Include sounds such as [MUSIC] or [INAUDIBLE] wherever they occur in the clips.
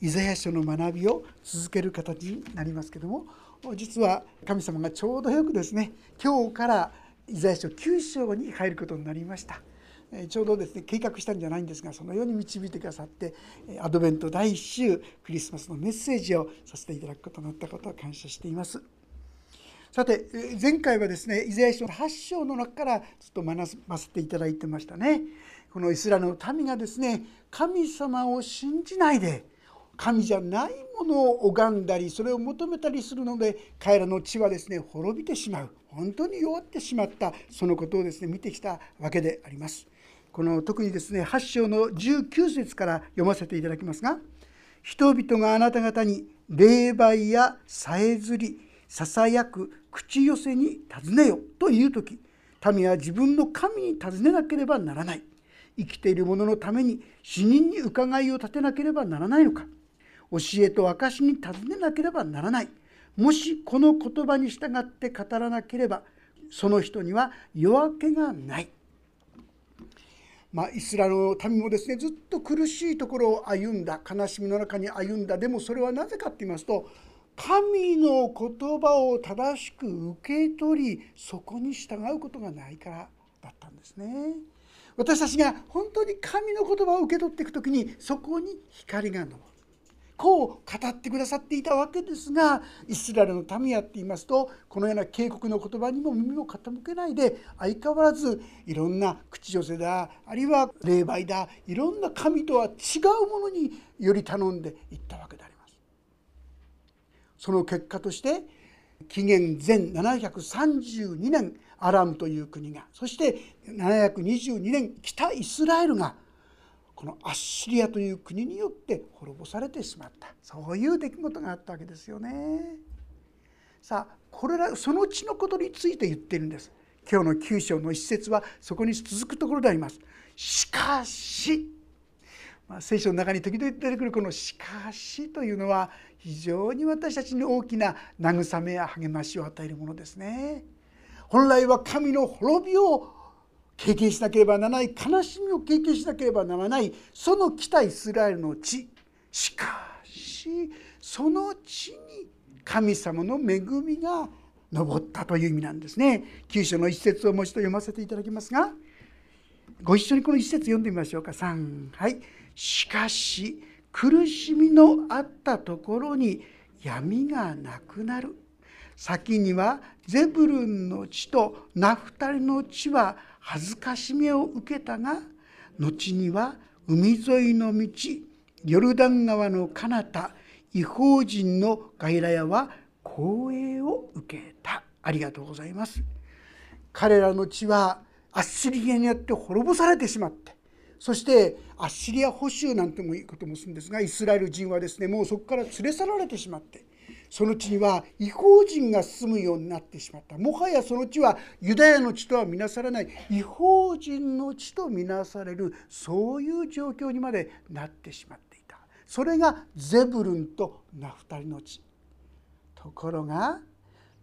イザヤ書の学びを続ける形になりますけども実は神様がちょうどよくですね今日からイザヤ書9章に入ることになりました。ちょうどですね計画したんじゃないんですがそのように導いてくださってアドベント第1週クリスマスのメッセージをさせていただくことになったことを感謝しています。さて前回はですねイザヤ書の8章の中からずっと学ばせていただいてましたね。このイスラエルの民がですね神様を信じないで神じゃないものを拝んだりそれを求めたりするので彼らの地はですね滅びてしまう。本当に弱ってしまった。そのことをですね見てきたわけであります。この特にですね8章の19節から読ませていただきますが「人々があなた方に霊媒やさえずりささやく口寄せに尋ねよ」という時民は自分の神に尋ねなければならない。生きている者のために死人に伺いを立てなければならないのか。教えと証に尋ねなければならない。もしこの言葉に従って語らなければその人には夜明けがない。まあ、イスラエルの民もですねずっと苦しいところを歩んだ悲しみの中に歩んだ。でもそれはなぜかって言いますと神の言葉を正しく受け取りそこに従うことがないからだったんですね。私たちが本当に神の言葉を受け取っていく時にそこに光が昇る。こう語ってくださっていたわけですがイスラエルの民やって言いますとこのような警告の言葉にも耳を傾けないで相変わらずいろんな口寄せだあるいは霊媒だいろんな神とは違うものにより頼んでいったわけであります。その結果として紀元前732年アラムという国がそして722年北イスラエルがこのアッシリアという国によって滅ぼされてしまったそういう出来事があったわけですよね。さあこれらその地のことについて言ってるんです。今日の9章の一節はそこに続くところであります。しかし、まあ、聖書の中に時々出てくるこの「しかし」というのは非常に私たちに大きな慰めや励ましを与えるものですね。本来は神の滅びを経験しなければならない悲しみを経験しなければならないその北イスラエルの地。しかしその地に神様の恵みが昇ったという意味なんですね。九章の一節をもう一度読ませていただきますがご一緒にこの一節読んでみましょうか。3はい。しかし苦しみのあったところに闇がなくなる。先にはゼブルンの地とナフタリの地は恥ずかしめを受けたが後には海沿いの道ヨルダン川の彼方違法人のガイラヤは光栄を受けた。ありがとうございます。彼らの地はアッシリアによって滅ぼされてしまってそしてアッシリア捕囚なんてもいいこともするんですがイスラエル人はですねもうそこから連れ去られてしまってその地には違法人が住むようになってしまった。もはやその地はユダヤの地とは見なされない。違法人の地と見なされるそういう状況にまでなってしまっていた。それがゼブルンとナフタリの地。ところが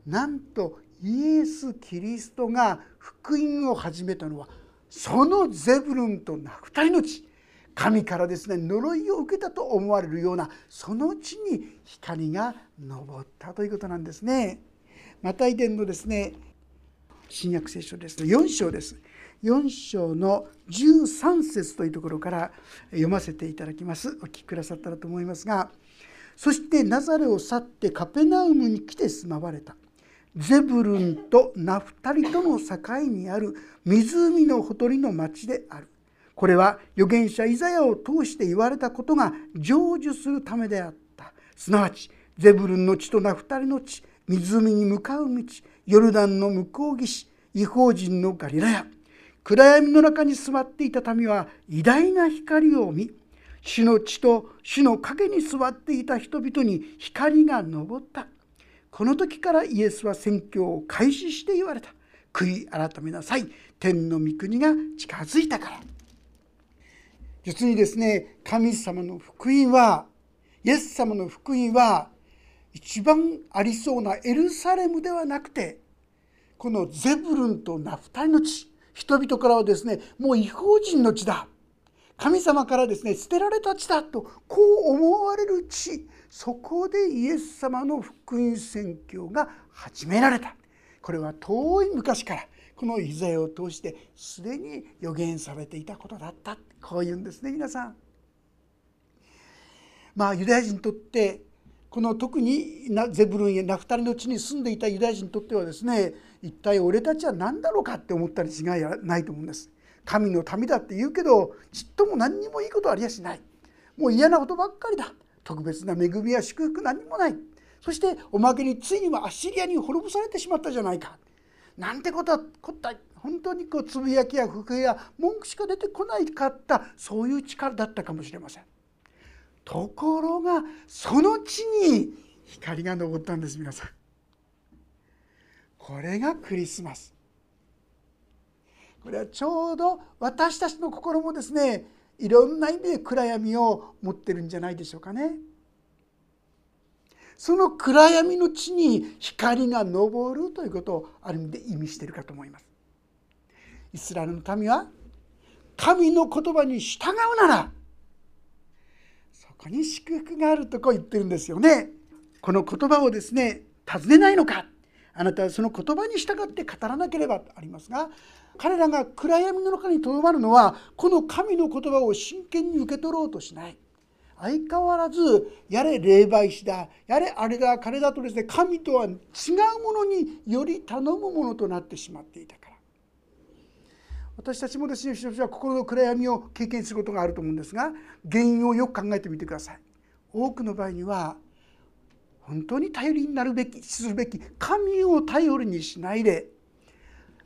なんとイエス・キリストが福音を始めたのはそのゼブルンとナフタリの地。神からですね呪いを受けたと思われるようなその地に光が昇ったということなんですね。マタイ伝のですね新約聖書です4章です。4章の13節というところから読ませていただきます。お聞きくださったらと思いますが「そしてナザレを去ってカペナウムに来て住まわれた」ゼブルンとナフタリとの境にある湖のほとりの町である。これは預言者イザヤを通して言われたことが成就するためであった。すなわちゼブルンの地とナフタリの地湖に向かう道ヨルダンの向こう岸違法人のガリラヤ。暗闇の中に座っていた民は偉大な光を見死の地と死の影に座っていた人々に光が昇った。この時からイエスは宣教を開始して言われた。悔い改めなさい。天の御国が近づいたから。実にですね神様の福音はイエス様の福音は一番ありそうなエルサレムではなくてこのゼブルンとナフタリの地人々からはですねもう違法人の地だ。神様からですね捨てられた地だとこう思われる地。そこでイエス様の福音宣教が始められた。これは遠い昔からこのイザヤを通してすでに予言されていたことだった。こういうんですね皆さん。まあユダヤ人にとってこの特にゼブルンやナフタリの地に住んでいたユダヤ人にとってはですね一体俺たちは何だろうかって思ったに違いないと思うんです。神の民だって言うけどちっとも何にもいいことありやしない。もう嫌なことばっかりだ。特別な恵みや祝福何もない。そしておまけについにはアッシリアに滅ぼされてしまったじゃないか。なんてことこった本当にこうつぶやきや不平や文句しか出てこないかったそういう力だったかもしれません。ところがその地に光が昇ったんです皆さん。これがクリスマス。これはちょうど私たちの心もですねいろんな意味で暗闇を持ってるんじゃないでしょうかね。その暗闇の地に光が昇るということをある意味で意味しているかと思います。イスラエルの民は神の言葉に従うならそこに祝福があるとこう言ってるんですよね。この言葉をですね尋ねないのかあなたはその言葉に従って語らなければとありますが彼らが暗闇の中にとどまるのはこの神の言葉を真剣に受け取ろうとしない。相変わらずやれ霊媒師だ。やれあれだ。彼だとですね神とは違うものにより頼むものとなってしまっていたから。私たちもですね人は心の暗闇を経験することがあると思うんですが原因をよく考えてみてください。多くの場合には本当に頼りになるべきするべき神を頼りにしないで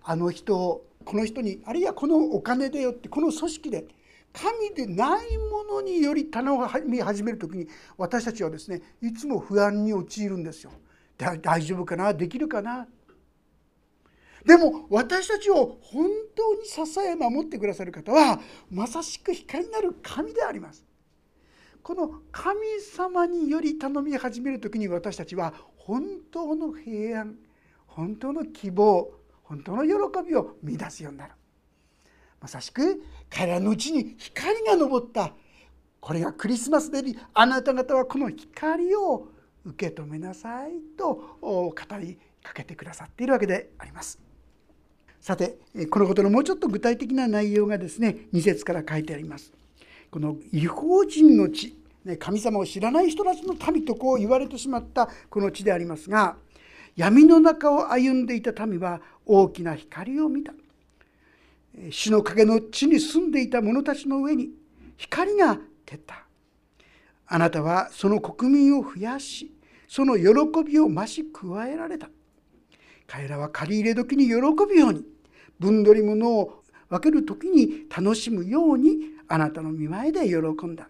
あの人をこの人にあるいはこのお金でよってこの組織で神でないものにより頼み始める時に私たちはですねいつも不安に陥るんですよ。大丈夫かな？できるかな？でも私たちを本当に支え守ってくださる方はまさしく光なる神であります。この神様により頼み始める時に私たちは本当の平安本当の希望本当の喜びを見出すようになる。まさしく彼らのうちに光が昇ったこれがクリスマスでありあなた方はこの光を受け止めなさいと語りかけてくださっているわけであります。さてこのことのもうちょっと具体的な内容がですね2節から書いてあります。この違法人の地神様を知らない人たちの民とこう言われてしまったこの地でありますが闇の中を歩んでいた民は大きな光を見た死の影の地に住んでいた者たちの上に光が照った。あなたはその国民を増やしその喜びを増し加えられた。彼らは借り入れ時に喜ぶように分取り物を分ける時に楽しむようにあなたの見前で喜んだ。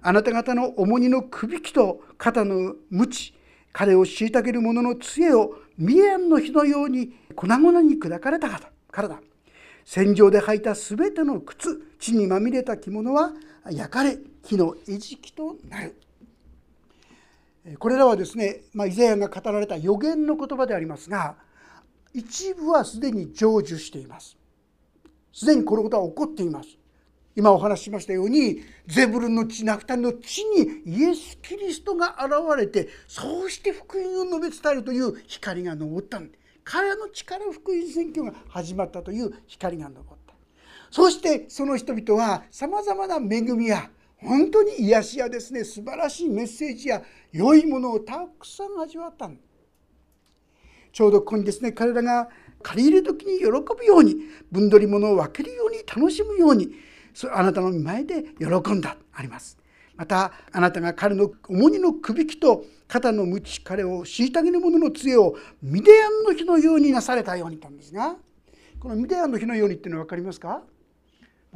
あなた方の重荷のくびきと肩の鞭彼を虐げる者の杖を未練の日のように粉々に砕かれたからだ。戦場で履いた全ての靴血にまみれた着物は焼かれ火の餌食となる。これらはですね、まあ、イザヤが語られた予言の言葉でありますが一部はすでに成就しています。すでにこのことは起こっています。今お話ししましたようにゼブルンの地ナフタリの地にイエス・キリストが現れてそうして福音を述べ伝えるという光が昇ったんです。彼の力福音宣教が始まったという光が昇った。そしてその人々はさまざまな恵みや本当に癒しやですね素晴らしいメッセージや良いものをたくさん味わったちょうどここにですね彼らが借り入れ時に喜ぶように分取り物を分けるように楽しむようにあなたの前で喜んだあります。またあなたが彼の重荷のくびきと肩の鞭彼を虐げる者の杖をミディアンの日のようになされたようにとんですがこのミディアンの日のようにっていうのは分かりますか？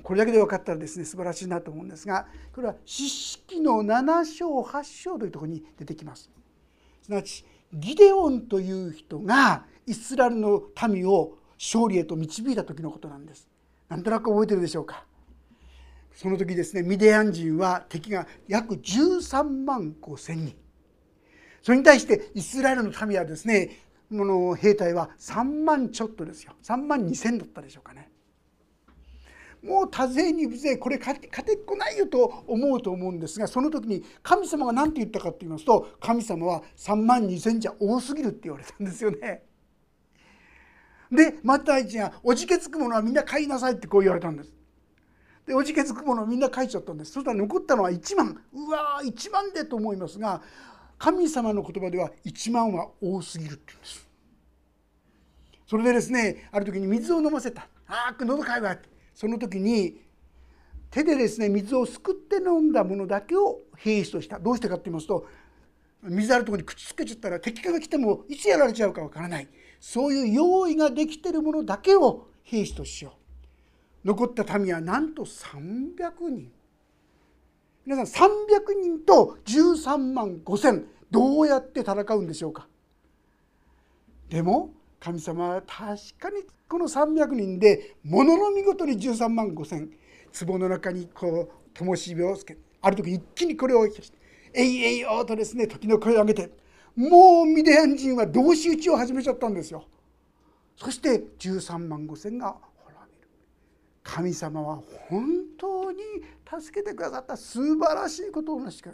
これだけで分かったらですね素晴らしいなと思うんですがこれは四式の7章8章というところに出てきます。すなわちギデオンという人がイスラエルの民を勝利へと導いた時のことなんです。なんとなく覚えてるでしょうか？その時ですねミディアン人は敵が約13万5千人それに対してイスラエルの民はですねこの兵隊は3万ちょっとですよ3万2,000だったでしょうかねもう多勢に無勢これ勝てっこないよと思うと思うんですがその時に神様が何て言ったかと言いますと神様は3万2,000じゃ多すぎるって言われたんですよね。でマタイチがおじけつくものはみんな買いなさいってこう言われたんです。でおじけつくものをみんな書いちゃったんです。そしたら残ったのは1万。うわー1万でと思いますが神様の言葉では1万は多すぎるって言うんです。それでですねある時に水を飲ませた。ああ喉かいわその時に手でですね水をすくって飲んだものだけを兵士とした。どうしてかって言いますと水あるところに口つけちゃったら敵が来てもいつやられちゃうかわからない。そういう用意ができてるものだけを兵士としよう。残った民はなんと300人皆さん300人と13万5千どうやって戦うんでしょうか？でも神様は確かにこの300人でものの見事に13万5千壺の中にこう灯火をつけある時一気にこれを「えいえいお」とですね時の声を上げてもうミディアン人は同士討ちを始めちゃったんですよ。そして13万5千が神様は本当に助けてくださった素晴らしいことをなしか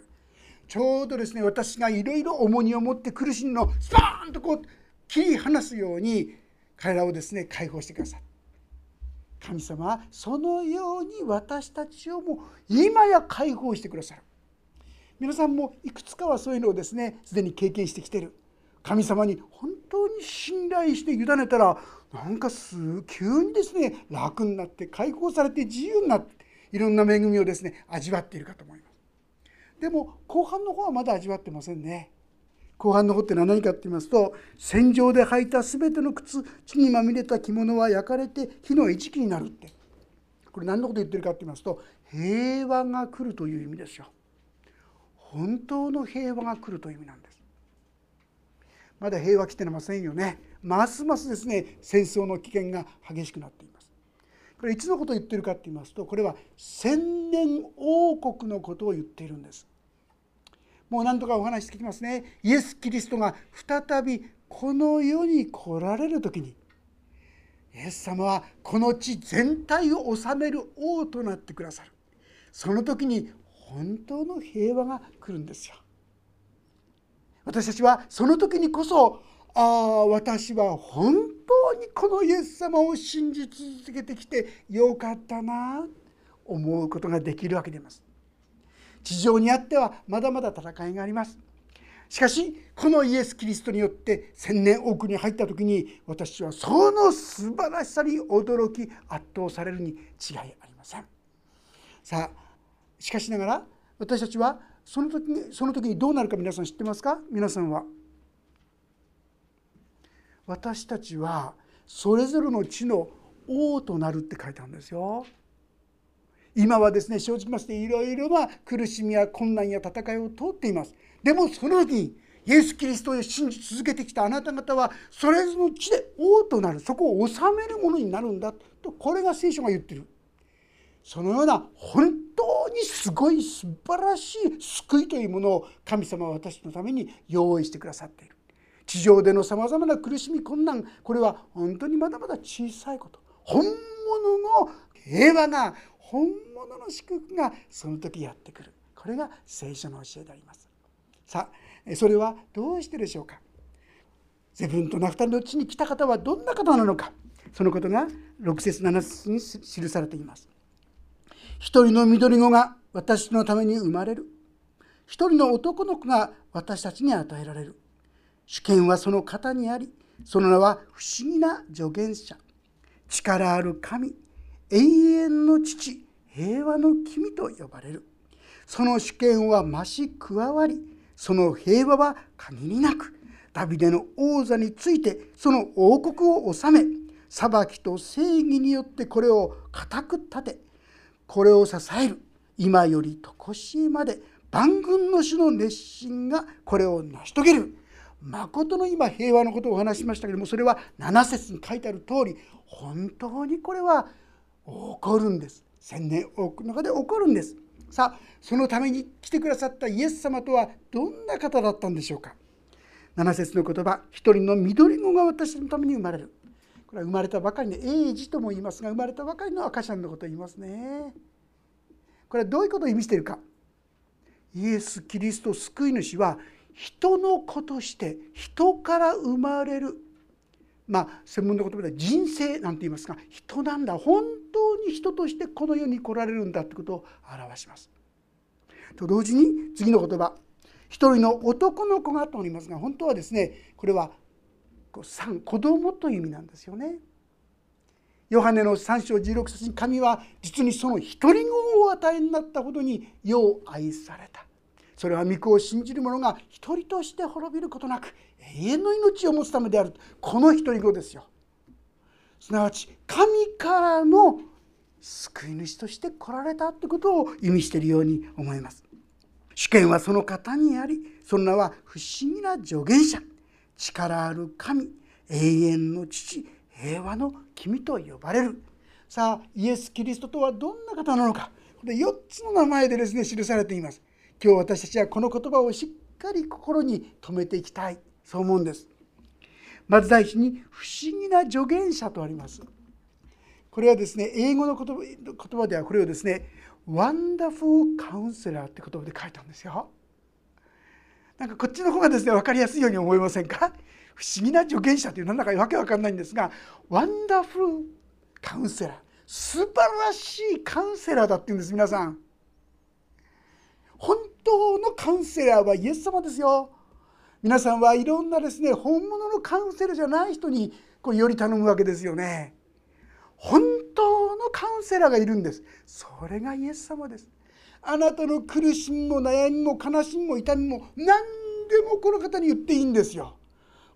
ちょうどですね私がいろいろ重荷を持って苦しんのスパーンとこう切り離すように彼らをですね解放してください神様はそのように私たちをもう今や解放してくださる。皆さんもいくつかはそういうのをですねすでに経験してきてる。神様に本当に信頼して委ねたらなんかす急にですね楽になって解放されて自由になっていろんな恵みをですね味わっているかと思います。でも後半の方はまだ味わってませんね。後半の方ってのは何かって言いますと戦場で履いた全ての靴血にまみれた着物は焼かれて火の餌食になるって。これ何のこと言ってるかって言いますと平和が来るという意味ですよ。本当の平和が来るという意味なんです。まだ平和来てませんよね。ますますですね戦争の危険が激しくなっています。これいつのことを言ってるかって言いますとこれは千年王国のことを言っているんです。もう何とかお話してきますね。イエス・キリストが再びこの世に来られる時にイエス様はこの地全体を治める王となってくださる。その時に本当の平和が来るんですよ。私たちはその時にこそああ私は本当にこのイエス様を信じ続けてきてよかったな思うことができるわけであります。地上にあってはまだまだ戦いがあります。しかしこのイエス・キリストによって千年多くに入った時に私はその素晴らしさに驚き圧倒されるに違いありません。さあしかしながら私たちはその時にその時にどうなるか皆さん知ってますか？皆さんは。私たちはそれぞれの地の王となるって書いてあるんですよ。今はですね正直ましていろいろな苦しみや困難や戦いを通っています。でもその時イエス・キリストを信じ続けてきたあなた方はそれぞれの地で王となるそこを治めるものになるんだとこれが聖書が言ってる。そのような本当にすごい素晴らしい救いというものを神様は私のために用意してくださっている。地上でのさまざまな苦しみ困難これは本当にまだまだ小さいこと。本物の平和が本物の祝福がその時やってくる。これが聖書の教えであります。さあそれはどうしてでしょうか？ゼブンとナフタリの地に来た方はどんな方なのか？そのことが6節7節に記されています。一人の緑子が私のために生まれる。一人の男の子が私たちに与えられる。主権はその方にありその名は不思議な助言者。力ある神永遠の父平和の君と呼ばれる。その主権は増し加わりその平和は限りなくダビデの王座についてその王国を治め裁きと正義によってこれを固く立てこれを支える今より常しえまで万軍の主の熱心がこれを成し遂げる。誠の今平和のことをお話しましたけどもそれは7節に書いてある通り本当にこれは起こるんです。千年多くの中で起こるんです。さあそのために来てくださったイエス様とはどんな方だったんでしょうか。7節の言葉一人の緑子が私のために生まれる。これは生まれたばかりの英児とも言いますが生まれたばかりの赤ちゃんのことを言いますね。これはどういうことを意味しているか。イエス・キリスト救い主は人の子として人から生まれるまあ専門の言葉で人生なんて言いますが人なんだ本当に人としてこの世に来られるんだということを表します。と同時に次の言葉一人の男の子がとありますが本当はですねこれは3子供という意味なんですよね。ヨハネの3章16節に神は実にその一人子をお与えになったほどに世を愛された。それは御子を信じる者が一人として滅びることなく永遠の命を持つためであるこの一人子ですよ。すなわち神からの救い主として来られたということを意味しているように思います。主権はその方にありその名は不思議な助言者。力ある神永遠の父平和の君と呼ばれる。さあイエス・キリストとはどんな方なのか。で4つの名前でですね記されています。今日私たちはこの言葉をしっかり心に留めていきたい。そう思うんです。まず第一に不思議な助言者とあります。これはですね英語の言葉ではこれをですねワンダフルカウンセラーって言葉で書いたんですよ。なんかこっちの方がですね分かりやすいように思いませんか？不思議な助言者というなんだかわけわかんないんですがワンダフルカウンセラー素晴らしいカウンセラーだって言うんです皆さん。本当のカウンセラーはイエス様ですよ。皆さんはいろんなですね本物のカウンセラーじゃない人にこうより頼むわけですよね。本当のカウンセラーがいるんです。それがイエス様です。あなたの苦しみも悩みも悲しみも痛みも何でもこの方に言っていいんですよ。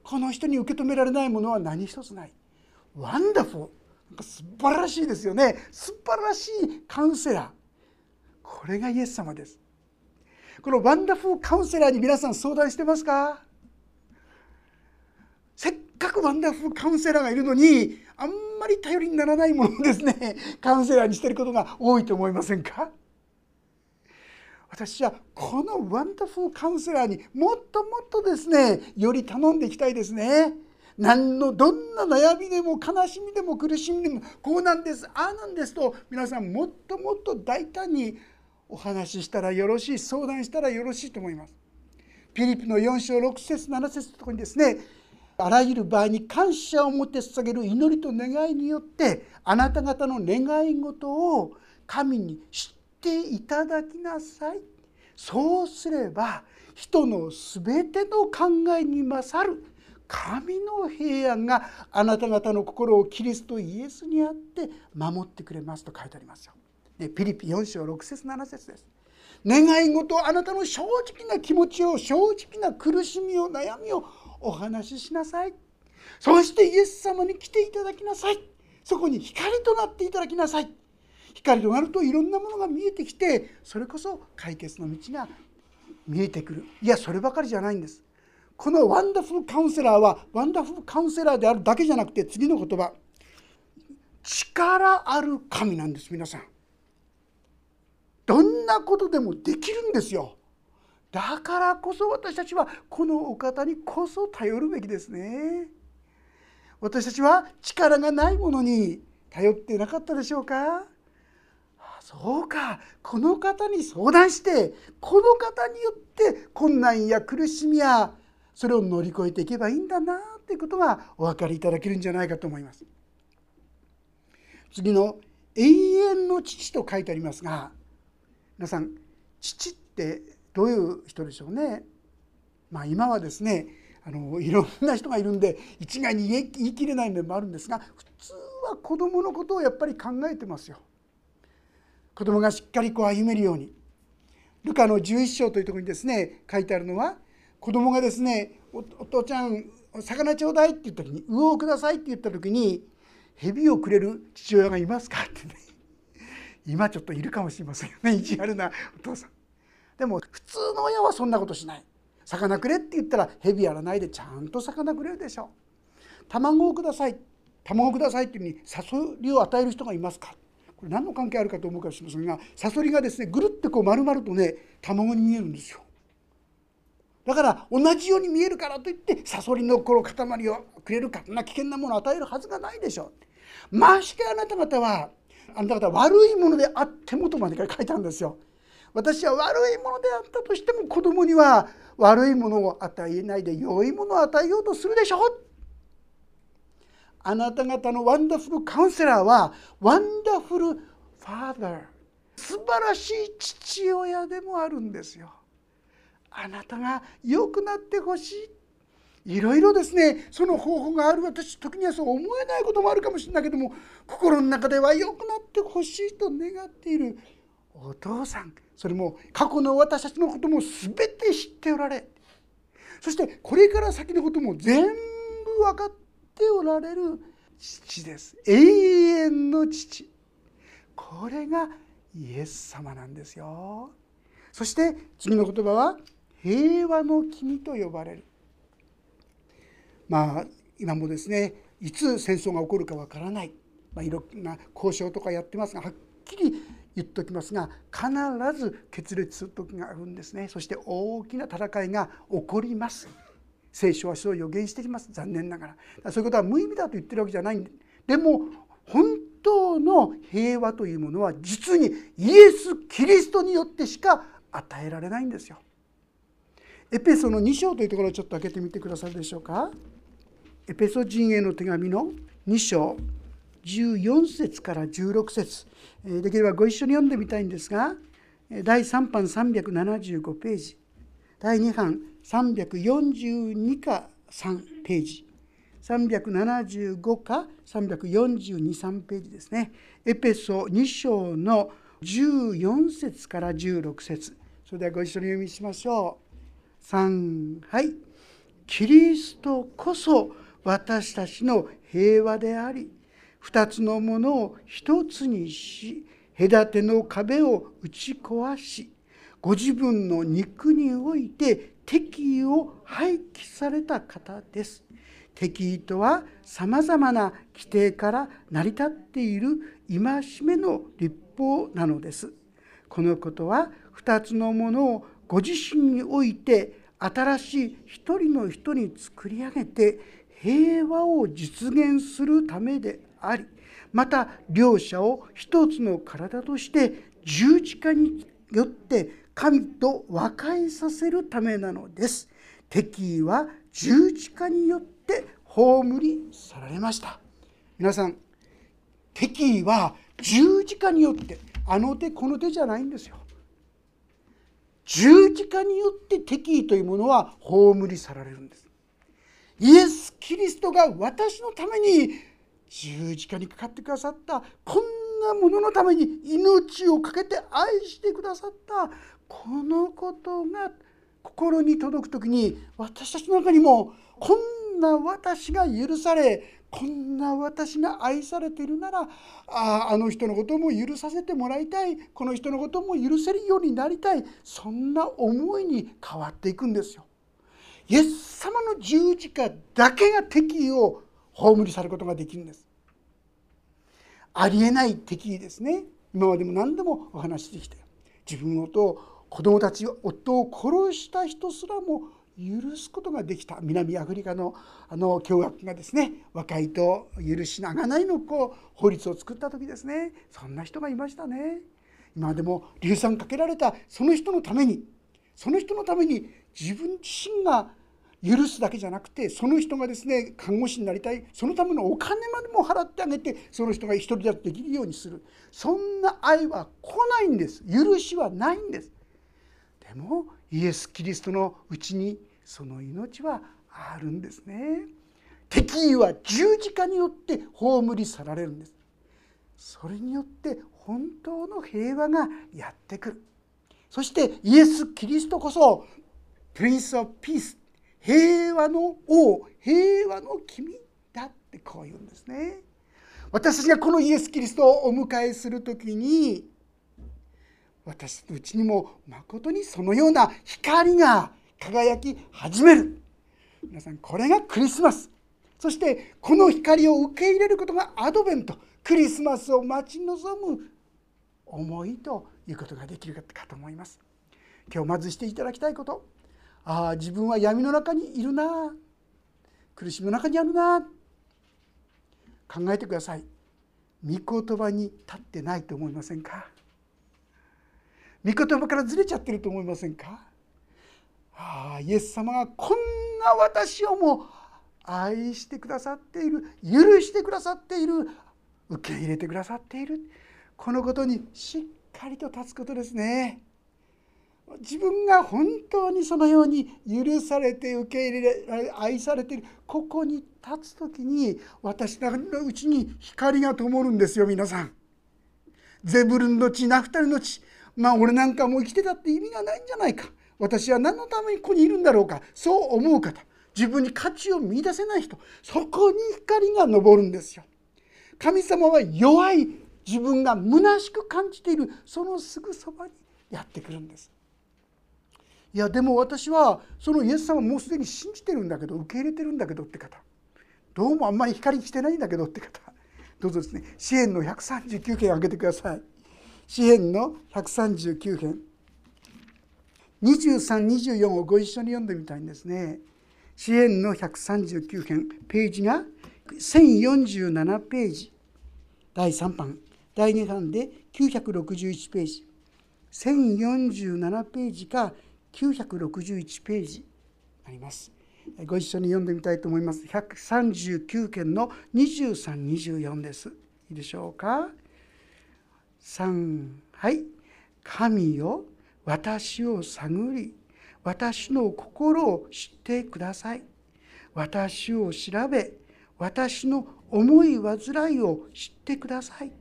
この人に受け止められないものは何一つない。ワンダフル素晴らしいですよね。素晴らしいカウンセラー。これがイエス様です。このワンダフルカウンセラーに皆さん相談してますか？せっかくワンダフルカウンセラーがいるのにあんまり頼りにならないものですね。カウンセラーにしてることが多いと思いませんか？私はこのワンダフルカウンセラーにもっともっとですねより頼んでいきたいですね。何のどんな悩みでも悲しみでも苦しみでもこうなんですああなんですと皆さんもっともっと大胆にお話ししたらよろしい相談したらよろしいと思います。ピリピの4章6節7節のとこにですねあらゆる場合に感謝を持って捧げる祈りと願いによってあなた方の願い事を神に知っていただきなさいそうすれば人の全ての考えに勝る神の平安があなた方の心をキリストイエスにあって守ってくれますと書いてありますよ。でピリピ4章6節7節です。願い事あなたの正直な気持ちを正直な苦しみを悩みをお話ししなさい。そしてイエス様に来ていただきなさい。そこに光となっていただきなさい。光となるといろんなものが見えてきてそれこそ解決の道が見えてくる。いやそればかりじゃないんです。このワンダフルカウンセラーはワンダフルカウンセラーであるだけじゃなくて次の言葉。力ある神なんです皆さん。どんなことでもできるんですよ。だからこそ私たちはこのお方にこそ頼るべきですね。私たちは力がないものに頼ってなかったでしょうか。そうか。この方に相談してこの方によって困難や苦しみやそれを乗り越えていけばいいんだなということがお分かりいただけるんじゃないかと思います。次の「永遠の父」と書いてありますが皆さん父ってどういう人でしょうね？まあ、今はですねあのいろんな人がいるんで一概に言い切れない面もあるんですが普通は子どものことをやっぱり考えてますよ。子供がしっかりこう歩めるようにルカの11章というところにですね書いてあるのは子供がですねお父ちゃん魚ちょうだいって言った時に魚をくださいって言った時に蛇をくれる父親がいますか？ってね今ちょっといるかもしれませんよね [LAUGHS] 意地悪なお父さん。でも普通の親はそんなことしない。魚くれって言ったら蛇やらないでちゃんと魚くれるでしょ卵をください。卵をくださいっていうふうに誘いを与える人がいますか。これ何の関係あるかと思うかもしれませんがサソリがですねぐるってこう丸々とね卵に見えるんですよ。だから同じように見えるからといってサソリのこの塊をくれるかな危険なものを与えるはずがないでしょう。ましてあなた方はあなた方悪いものであってもとまで書いたんですよ。私は悪いものであったとしても子供には悪いものを与えないで良いものを与えようとするでしょう。あなた方のワンダフルカウンセラーはワンダフルファーダー。素晴らしい父親でもあるんですよ。あなたが良くなってほしいいろいろですねその方法がある私時にはそう思えないこともあるかもしれないけども心の中では良くなってほしいと願っているお父さん。それも過去の私たちのことも全て知っておられ。そしてこれから先のことも全部分かっておられる父です。永遠の父。これがイエス様なんですよ。そして次の言葉は平和の君と呼ばれる。まあ今もですねいつ戦争が起こるかわからない、まあ、いろんな交渉とかやってますがはっきり言っておきますが必ず決裂する時があるんですね。そして大きな戦いが起こります。聖書はそう予言しています。残念ながら。そういうことは無意味だと言ってるわけじゃないんで。も本当の平和というものは実にイエス・キリストによってしか与えられないんですよ。エペソの2章というところをちょっと開けてみてくださるでしょうか。エペソ人への手紙の2章14節から16節。できればご一緒に読んでみたいんですが第3版375ページ。第2版342か3ページ。375か3423ページですね。エペソ2章の14節から16節。それではご一緒に読みしましょう。3はい。キリストこそ私たちの平和であり二つのものを一つにし隔ての壁を打ち壊しご自分の肉において敵意を廃棄された方です。敵意とはさまざまな規定から成り立っている戒めの立法なのです。このことは2つのものをご自身において新しい一人の人に作り上げて平和を実現するためでありまた両者を一つの体として十字架によって神と和解させるためなのです。敵意は十字架によって葬り去られました。皆さん敵意は十字架によってあの手この手じゃないんですよ。十字架によって敵意というものは葬り去られるんです。イエス・キリストが私のために十字架にかかってくださった。こんなもののために命を懸けて愛してくださった。このことが心に届く時に私たちの中にもこんな私が許されこんな私が愛されているならああの人のことも許させてもらいたい。この人のことも許せるようになりたい。そんな思いに変わっていくんですよ。イエス様の十字架だけが敵意を葬り去ることができるんです。ありえない敵意ですね今までも何度もお話ししてきて自分のと子供たち夫を殺した人すらも許すことができた南アフリカのあの共学がですね和解と許しながないのこう法律を作った時ですねそんな人がいましたね。今でも硫酸かけられたその人のためにその人のために自分自身が許すだけじゃなくてその人がですね看護師になりたい。そのためのお金までも払ってあげてその人が独り立ちできるようにする。そんな愛は来ないんです。許しはないんです。でもイエス・キリストのうちにその命はあるんですね。敵意は十字架によって葬り去られるんです。それによって本当の平和がやってくる。そしてイエス・キリストこそプリンス・オブ・ピース平和の王平和の君だってこう言うんですね。私たちがこのイエス・キリストをお迎えする時に私のうちにも誠にそのような光が輝き始める。皆さんこれがクリスマス。そしてこの光を受け入れることがアドベント。クリスマスを待ち望む思いということができるかと思います。今日まずしていただきたいこと。ああ自分は闇の中にいるな。苦しみの中にあるな。考えてください。御言葉に立ってないと思いませんか。御言葉からずれちゃってると思いませんか。ああイエス様がこんな私をも愛してくださっている。許してくださっている。受け入れてくださっている。このことにしっかりと立つことですね。自分が本当にそのように許されて受け入れられ愛されているここに立つ時に私のうちに光が灯るんですよ皆さん。ゼブルンの地ナフタリの地まあ俺なんかもう生きてたって意味がないんじゃないか私は何のためにここにいるんだろうかそう思う方自分に価値を見いだせない人そこに光が昇るんですよ。神様は弱い自分が虚しく感じているそのすぐそばにやってくるんです。いやでも私はそのイエス様もうすでに信じてるんだけど受け入れてるんだけどって方。どうもあんまり光してないんだけどって方。どうぞですね詩篇の139編開けてください。詩篇の139編。2324をご一緒に読んでみたいんですね。詩篇の139編。ページが1047ページ。第3版。第2版で961ページ。1047ページか961ページあります。ご一緒に読んでみたいと思います。139件の2324です。いいでしょうか？3はい。神よ私を探り私の心を知ってください。私を調べ私の思い煩いを知ってください。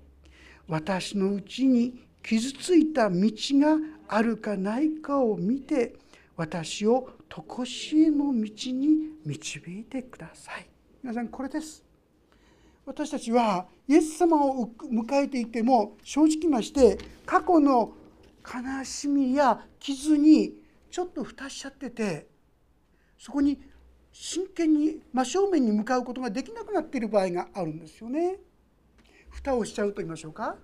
私のうちに傷ついた道があるかないかを見て私を常しえの道に導いてください。皆さんこれです。私たちはイエス様を迎えていても正直まして過去の悲しみや傷にちょっと蓋しちゃっててそこに真剣に真正面に向かうことができなくなっている場合があるんですよね。蓋をしちゃうと言いましょうか。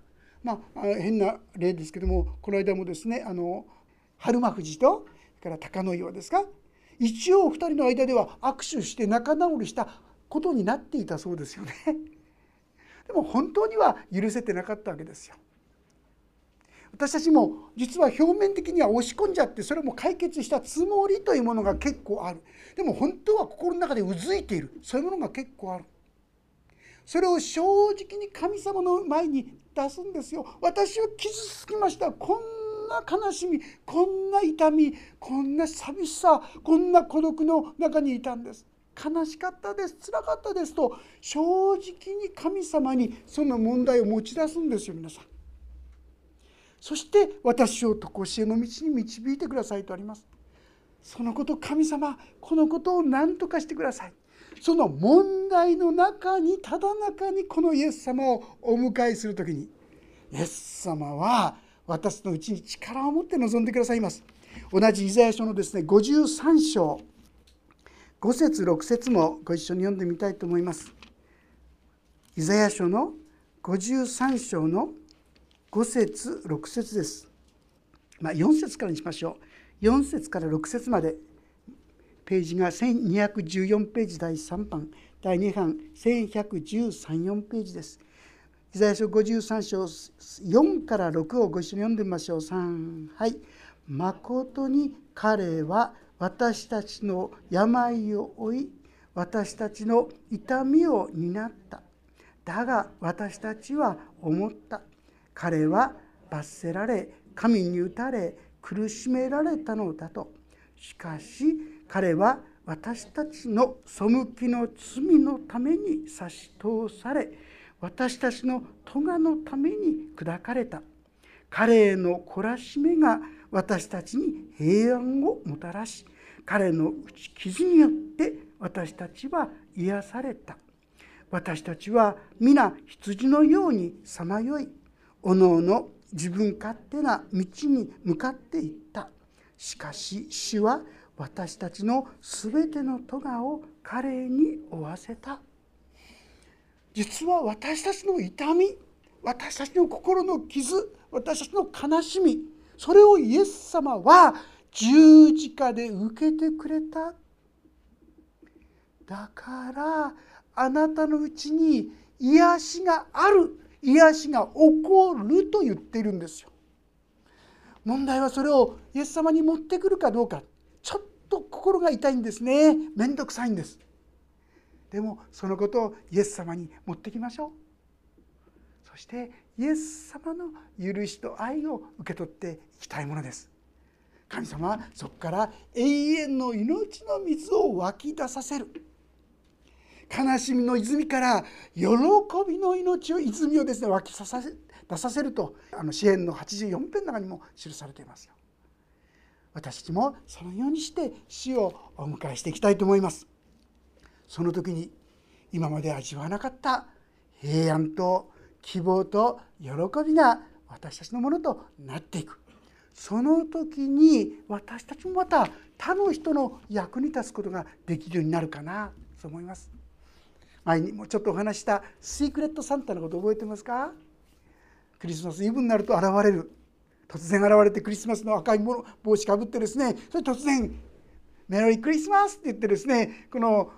まあ、変な例ですけどもこの間もですねあの春馬富士とそれから高野岩ですか一応2人の間では握手して仲直りしたことになっていたそうですよね。[LAUGHS] でも本当には許せてなかったわけですよ。私たちも実は表面的には押し込んじゃってそれも解決したつもりというものが結構あるでも本当は心の中でうずいているそういうものが結構あるそれを正直に神様の前に出すんですよ。私は傷つきました。こんな悲しみこんな痛みこんな寂しさこんな孤独の中にいたんです。悲しかったです。辛かったですと正直に神様にその問題を持ち出すんですよ皆さん。そして私を常しえの道に導いてくださいとあります。そのこと神様このことを何とかしてください。その問題の中にただ中にこのイエス様をお迎えする時にイエス様は私のうちに力を持って臨んでくださいます。同じイザヤ書のですね53章5節6節もご一緒に読んでみたいと思います。イザヤ書の53章の5節6節です、まあ、4節からにしましょう。4節から6節までページが1214ページ第3版第2版1113ページです。イザヤ書53章4から6をご一緒に読んでみましょう。3はい。誠に彼は私たちの病を負い私たちの痛みを担った。だが私たちは思った。彼は罰せられ神に打たれ苦しめられたのだと。しかし彼は私たちの背きの罪のために差し通され私たちの咎のために砕かれた。彼への懲らしめが私たちに平安をもたらし彼の打ち傷によって私たちは癒された。私たちは皆羊のようにさまよいおのおの自分勝手な道に向かっていった。しかし主は私たちの全ての咎を彼に負わせた。実は私たちの痛み私たちの心の傷私たちの悲しみそれをイエス様は十字架で受けてくれた。だからあなたのうちに癒しがある癒しが起こると言っているんですよ。問題はそれをイエス様に持ってくるかどうか。と心が痛いんですね。面倒くさいんです。でもそのことをイエス様に持ってきましょう。そしてイエス様の許しと愛を受け取っていきたいものです。神様はそこから永遠の命の水を湧き出させる。悲しみの泉から喜びの命を泉をですね湧きさせ出させるとあの詩篇の84編の中にも記されていますよ。私たちもそのようにして死をお迎えしていきたいと思います。その時に今まで味わわなかった平安と希望と喜びが私たちのものとなっていくその時に私たちもまた他の人の役に立つことができるようになるかなと思います。前にもちょっとお話したシークレットサンタのこと覚えてますか？クリスマスイブになると現れる突然現れてクリスマスの赤い帽子かぶってですねそれ突然「メロリークリスマス」って言ってですねこの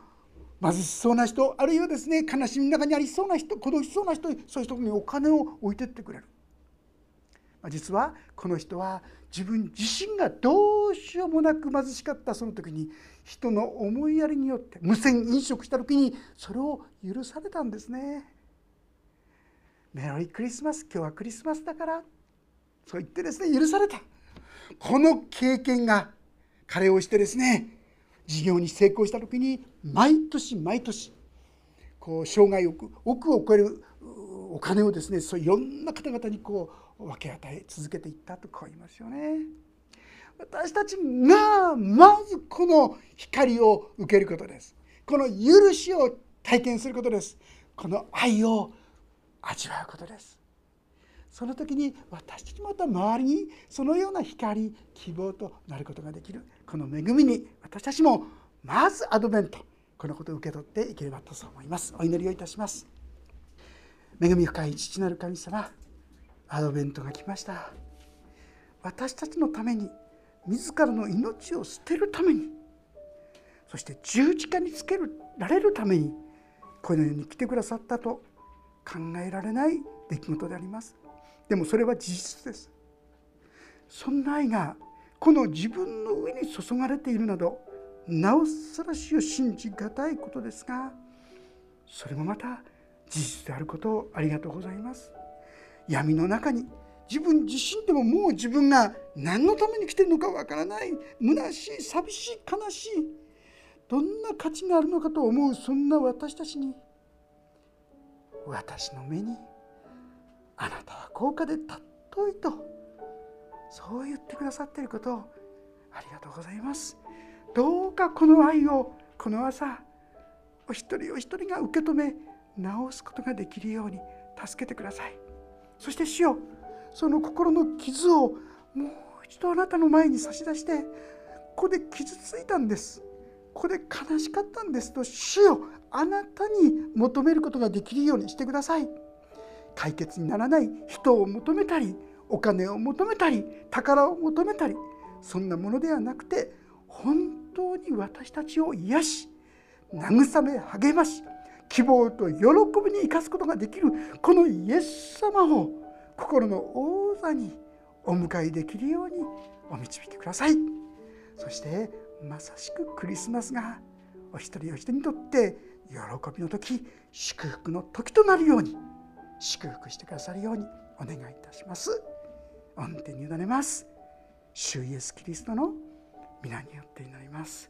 貧しそうな人あるいはですね悲しみの中にありそうな人孤独しそうな人そういう人にお金を置いてってくれる実はこの人は自分自身がどうしようもなく貧しかったその時に人の思いやりによって無線飲食した時にそれを許されたんですね。メリークリスマス今日はクリスマスだからそう言ってですね許されたこの経験が彼をしてですね事業に成功した時に毎年毎年こう生涯億億を超えるお金をですねそういろんな方々にこう分け与え続けていったとこう言いますよね。私たちがまずこの光を受けることです。この許しを体験することです。この愛を味わうことですその時に私たちまた周りにそのような光希望となることができるこの恵みに私たちもまずアドベントこのことを受け取っていければとそう思います。お祈りをいたします。恵み深い父なる神様アドベントが来ました私たちのために自らの命を捨てるためにそして十字架につけられるためにこの世に来てくださったと考えられない出来事であります。でもそれは事実です。そんな愛がこの自分の上に注がれているなどなおさらしを信じがたいことですがそれもまた事実であることをありがとうございます。闇の中に自分自身でももう自分が何のために来てるのかわからない虚しい寂しい悲しいどんな価値があるのかと思うそんな私たちに私の目にあなたは高価で尊いとそう言ってくださっていることをありがとうございます。どうかこの愛をこの朝お一人お一人が受け止め直すことができるように助けてください。そして主よその心の傷をもう一度あなたの前に差し出してここで傷ついたんです。ここで悲しかったんですと主よあなたに求めることができるようにしてください。解決にならない人を求めたりお金を求めたり宝を求めたりそんなものではなくて本当に私たちを癒し慰め励まし希望と喜びに生かすことができるこのイエス様を心の王座にお迎えできるようにお導きください。そしてまさしくクリスマスがお一人お一人にとって喜びの時祝福の時となるように祝福してくださるようにお願いいたします。御手に委ねます。主イエスキリストの皆によって祈ります。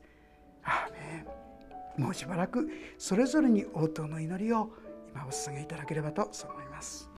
アーメン。もうしばらくそれぞれに応答の祈りを今お捧げいただければと思います。